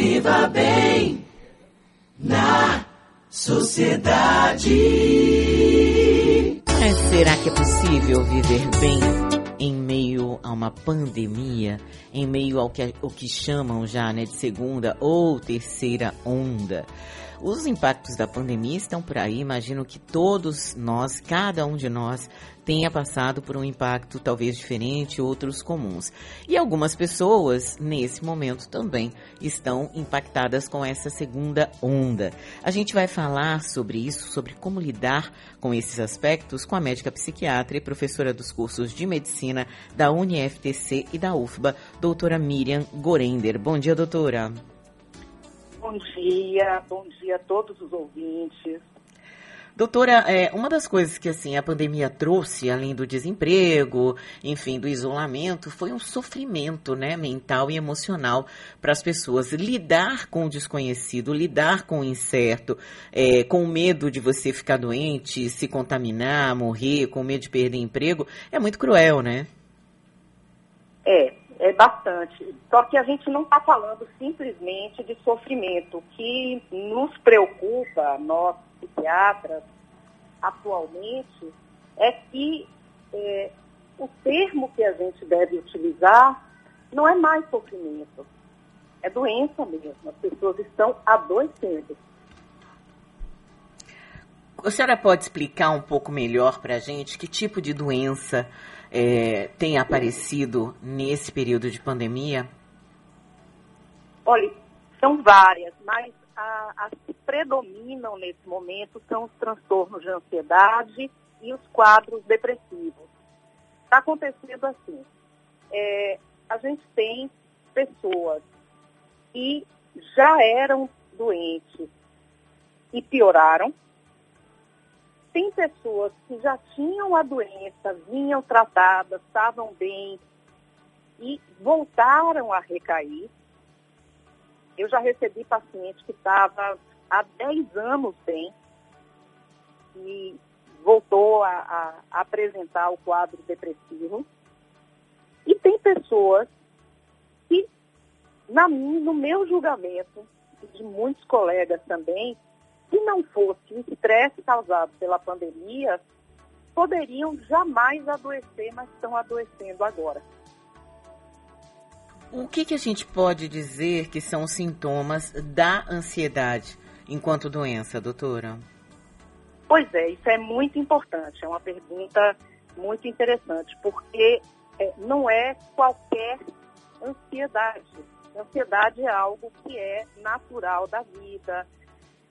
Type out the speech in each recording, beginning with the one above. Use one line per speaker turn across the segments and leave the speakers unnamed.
Viva bem na sociedade.
É, será que é possível viver bem em meio a uma pandemia, em meio ao que, o que chamam já né, de segunda ou terceira onda? Os impactos da pandemia estão por aí. Imagino que todos nós, cada um de nós, tenha passado por um impacto talvez diferente, outros comuns. E algumas pessoas, nesse momento, também estão impactadas com essa segunda onda. A gente vai falar sobre isso, sobre como lidar com esses aspectos, com a médica psiquiatra e professora dos cursos de medicina da UniFTC e da UFBA, doutora Miriam Gorender. Bom dia, doutora.
Bom dia, bom dia a todos os ouvintes.
Doutora, é, uma das coisas que assim a pandemia trouxe, além do desemprego, enfim, do isolamento, foi um sofrimento, né, mental e emocional para as pessoas. Lidar com o desconhecido, lidar com o incerto, é, com medo de você ficar doente, se contaminar, morrer, com medo de perder emprego, é muito cruel, né?
É, é bastante. Só que a gente não está falando simplesmente de sofrimento. O que nos preocupa, nós psiquiatras, atualmente, é que é, o termo que a gente deve utilizar não é mais sofrimento, é doença mesmo. As pessoas estão adoecendo.
A senhora pode explicar um pouco melhor para a gente que tipo de doença é, tem aparecido nesse período de pandemia?
Olha, são várias, mas as que predominam nesse momento são os transtornos de ansiedade e os quadros depressivos. Está acontecendo assim, é, a gente tem pessoas que já eram doentes e pioraram, tem pessoas que já tinham a doença, vinham tratadas, estavam bem e voltaram a recair. Eu já recebi paciente que estava há 10 anos bem e voltou a, a, apresentar o quadro depressivo. E tem pessoas que, na, no meu julgamento, de muitos colegas também, se não fosse o estresse causado pela pandemia, poderiam jamais adoecer, mas estão adoecendo agora.
O que, que a gente pode dizer que são os sintomas da ansiedade enquanto doença, doutora?
Pois é, isso é muito importante, é uma pergunta muito interessante, porque é, não é qualquer ansiedade. Ansiedade é algo que é natural da vida,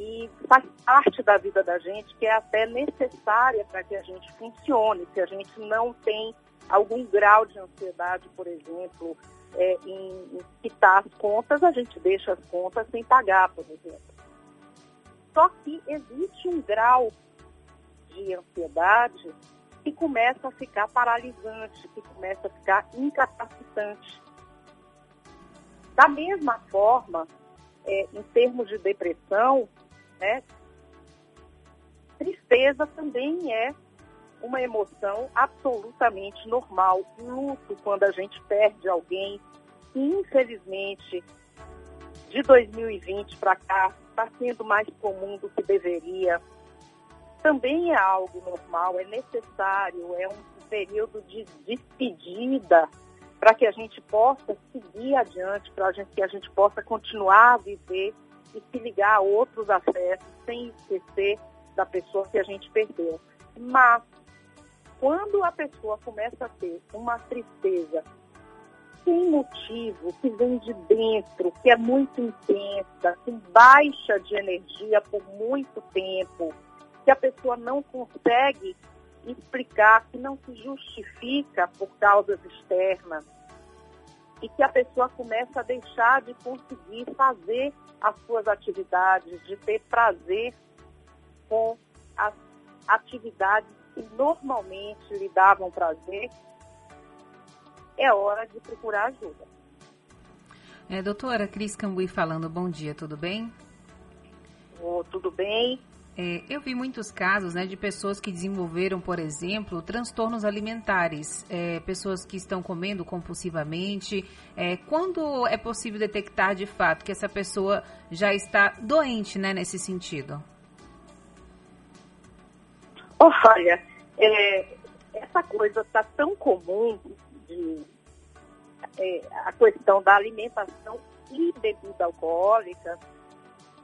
e faz parte da vida da gente, que é até necessária para que a gente funcione. Se a gente não tem algum grau de ansiedade, por exemplo, é, em, em quitar as contas, a gente deixa as contas sem pagar, por exemplo. Só que existe um grau de ansiedade que começa a ficar paralisante, que começa a ficar incapacitante. Da mesma forma, é, em termos de depressão, né? Tristeza também é uma emoção absolutamente normal. Luto, quando a gente perde alguém, infelizmente, de 2020 para cá, está sendo mais comum do que deveria. Também é algo normal, é necessário, é um período de despedida para que a gente possa seguir adiante, para que a gente possa continuar a viver e se ligar a outros afetos sem esquecer da pessoa que a gente perdeu. Mas, quando a pessoa começa a ter uma tristeza sem motivo, que vem de dentro, que é muito intensa, com baixa de energia por muito tempo, que a pessoa não consegue explicar, que não se justifica por causas externas, e que a pessoa começa a deixar de conseguir fazer as suas atividades, de ter prazer com as atividades que normalmente lhe davam prazer, é hora de procurar ajuda.
É, doutora Cris Cambui falando, bom dia, tudo bem?
Oh, tudo bem.
É, eu vi muitos casos né, de pessoas que desenvolveram, por exemplo, transtornos alimentares, é, pessoas que estão comendo compulsivamente. É, quando é possível detectar de fato que essa pessoa já está doente né, nesse sentido?
Olha, é, essa coisa está tão comum de é, a questão da alimentação e bebida alcoólica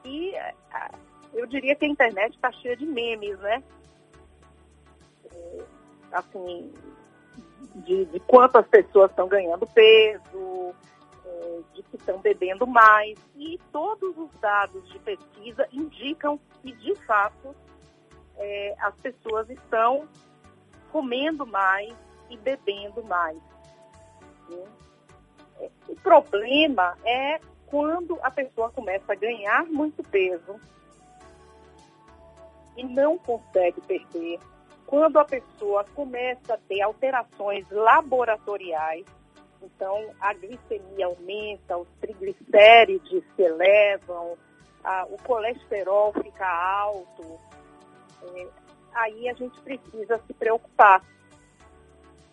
e eu diria que a internet está cheia de memes, né? É, assim, de, de, quantas pessoas estão ganhando peso, é, de que estão bebendo mais. E todos os dados de pesquisa indicam que, de fato, é, as pessoas estão comendo mais e bebendo mais. Né? O problema é quando a pessoa começa a ganhar muito peso e não consegue perder, quando a pessoa começa a ter alterações laboratoriais, então a glicemia aumenta, os triglicérides se elevam, a, o colesterol fica alto, é, aí a gente precisa se preocupar.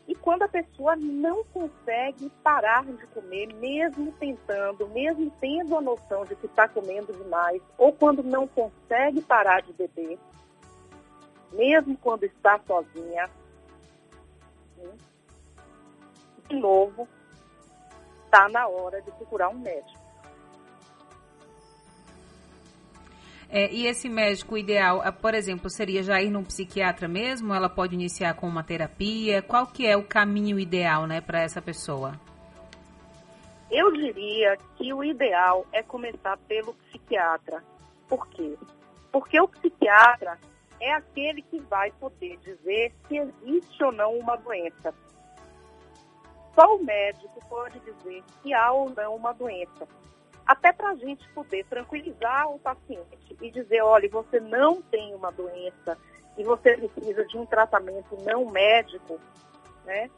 E quando a pessoa não consegue parar de comer, mesmo tentando, mesmo tendo a noção de que está comendo demais, ou quando não consegue parar de beber, mesmo quando está sozinha, de novo, está na hora de procurar um médico.
É, e esse médico ideal, ah, por exemplo, seria já ir num psiquiatra mesmo? Ela pode iniciar com uma terapia? Qual que é o caminho ideal, né, para essa pessoa?
Eu diria que o ideal é começar pelo psiquiatra. Por quê? Porque o psiquiatra é aquele que vai poder dizer se existe ou não uma doença. Só o médico pode dizer se há ou não uma doença até para a gente poder tranquilizar o paciente e dizer, olha, você não tem uma doença e você precisa de um tratamento não médico, né?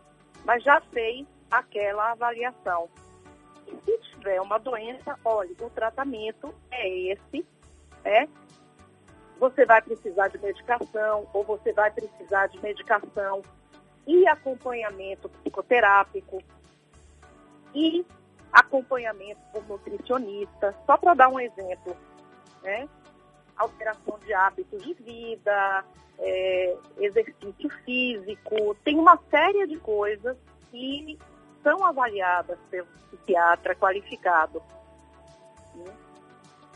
Mas já fez aquela avaliação. E se tiver uma doença, olha, o tratamento é esse, né? Você vai precisar de medicação ou você vai precisar de medicação e acompanhamento psicoterápico e acompanhamento por nutricionista, só para dar um exemplo, né? Alteração de hábitos de vida, é, exercício físico, tem uma série de coisas que são avaliadas pelo psiquiatra qualificado. Né?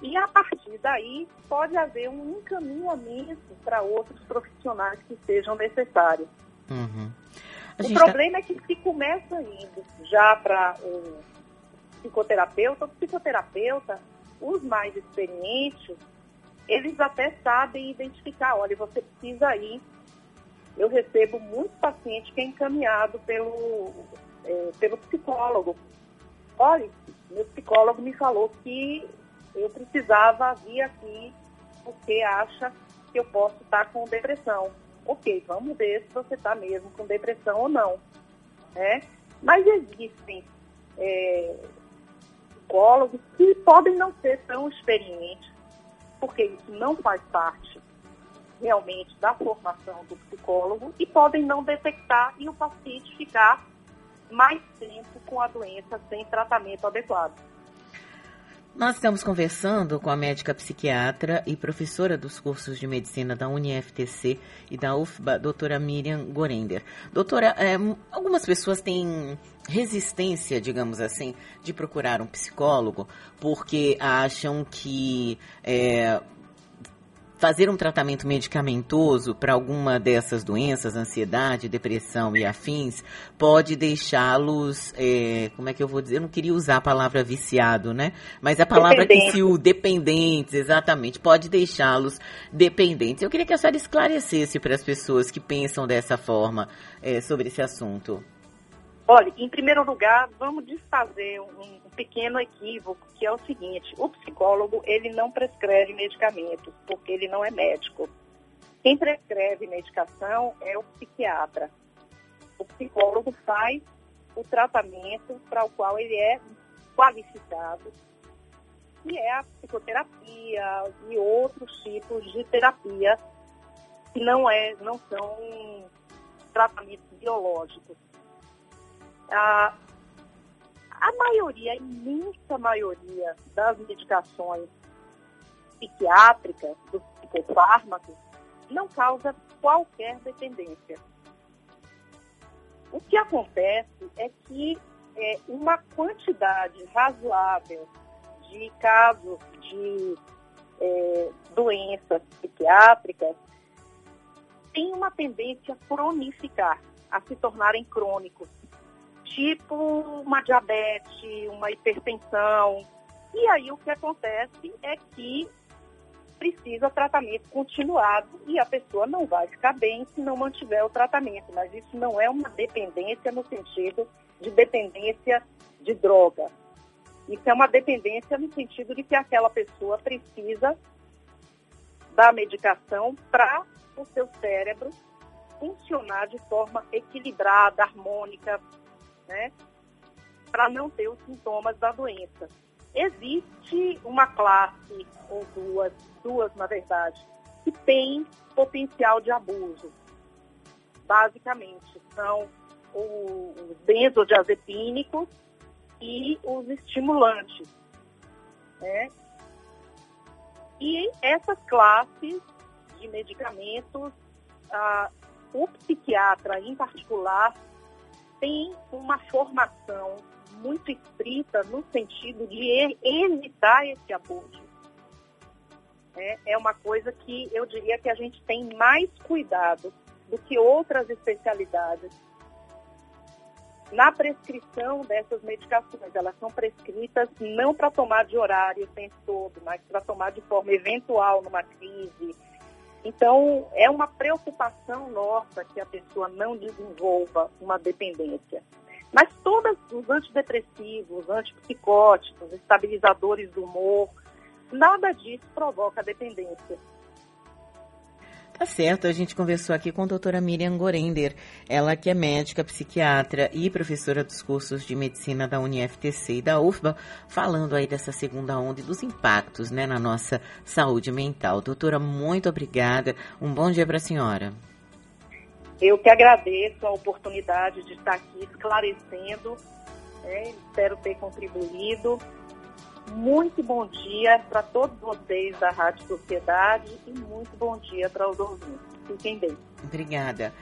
E a partir daí pode haver um encaminhamento para outros profissionais que sejam necessários. Uhum. O tá problema tá... é que se começa indo já para um psicoterapeuta, o psicoterapeuta, os mais experientes, eles até sabem identificar, olha, você precisa ir. Eu recebo muito paciente que é encaminhado pelo, é, pelo psicólogo. Olha, meu psicólogo me falou que eu precisava vir aqui porque acha que eu posso estar com depressão. Ok, vamos ver se você está mesmo com depressão ou não. Né? Mas existem é, psicólogos que podem não ser tão experientes, porque isso não faz parte realmente da formação do psicólogo e podem não detectar e o paciente ficar mais tempo com a doença sem tratamento adequado.
Nós estamos conversando com a médica psiquiatra e professora dos cursos de medicina da UniFTC e da UFBA, doutora Miriam Gorender. Doutora, é, algumas pessoas têm resistência, digamos assim, de procurar um psicólogo porque acham que é, fazer um tratamento medicamentoso para alguma dessas doenças, ansiedade, depressão e afins, pode deixá-los, é, como é que eu vou dizer? Eu não queria usar a palavra viciado, né? Mas a palavra que se o dependentes, exatamente, pode deixá-los dependentes. Eu queria que a senhora esclarecesse para as pessoas que pensam dessa forma é, sobre esse assunto.
Olha, em primeiro lugar, vamos desfazer um pequeno equívoco, que é o seguinte, o psicólogo, ele não prescreve medicamentos, porque ele não é médico. Quem prescreve medicação é o psiquiatra. O psicólogo faz o tratamento para o qual ele é qualificado que é a psicoterapia e outros tipos de terapia que não, é, não são tratamentos biológicos. A, a maioria, a imensa maioria das medicações psiquiátricas, dos psicofármacos, não causa qualquer dependência. O que acontece é que é, uma quantidade razoável de casos de é, doenças psiquiátricas tem uma tendência a cronificar, a se tornarem crônicos, tipo uma diabetes, uma hipertensão. E aí o que acontece é que precisa tratamento continuado e a pessoa não vai ficar bem se não mantiver o tratamento. Mas isso não é uma dependência no sentido de dependência de droga. Isso é uma dependência no sentido de que aquela pessoa precisa da medicação para o seu cérebro funcionar de forma equilibrada, harmônica, né? Para não ter os sintomas da doença. Existe uma classe, ou duas, duas na verdade, que tem potencial de abuso. Basicamente, são os benzodiazepínicos e os estimulantes. Né? E essas classes de medicamentos, ah, o psiquiatra em particular tem uma formação muito estrita no sentido de evitar esse abuso. É, é uma coisa que eu diria que a gente tem mais cuidado do que outras especialidades na prescrição dessas medicações. Elas são prescritas não para tomar de horário o tempo todo, mas para tomar de forma eventual numa crise. Então, é uma preocupação nossa que a pessoa não desenvolva uma dependência. Mas todos os antidepressivos, antipsicóticos, estabilizadores do humor, nada disso provoca dependência.
Tá certo, a gente conversou aqui com a doutora Miriam Gorender, ela que é médica, psiquiatra e professora dos cursos de medicina da UniFTC e da UFBA, falando aí dessa segunda onda e dos impactos né, na nossa saúde mental. Doutora, muito obrigada, um bom dia para a senhora.
Eu que agradeço a oportunidade de estar aqui esclarecendo, né, espero ter contribuído muito bom dia para todos vocês da Rádio Sociedade e muito bom dia para os ouvintes. Fiquem bem.
Obrigada.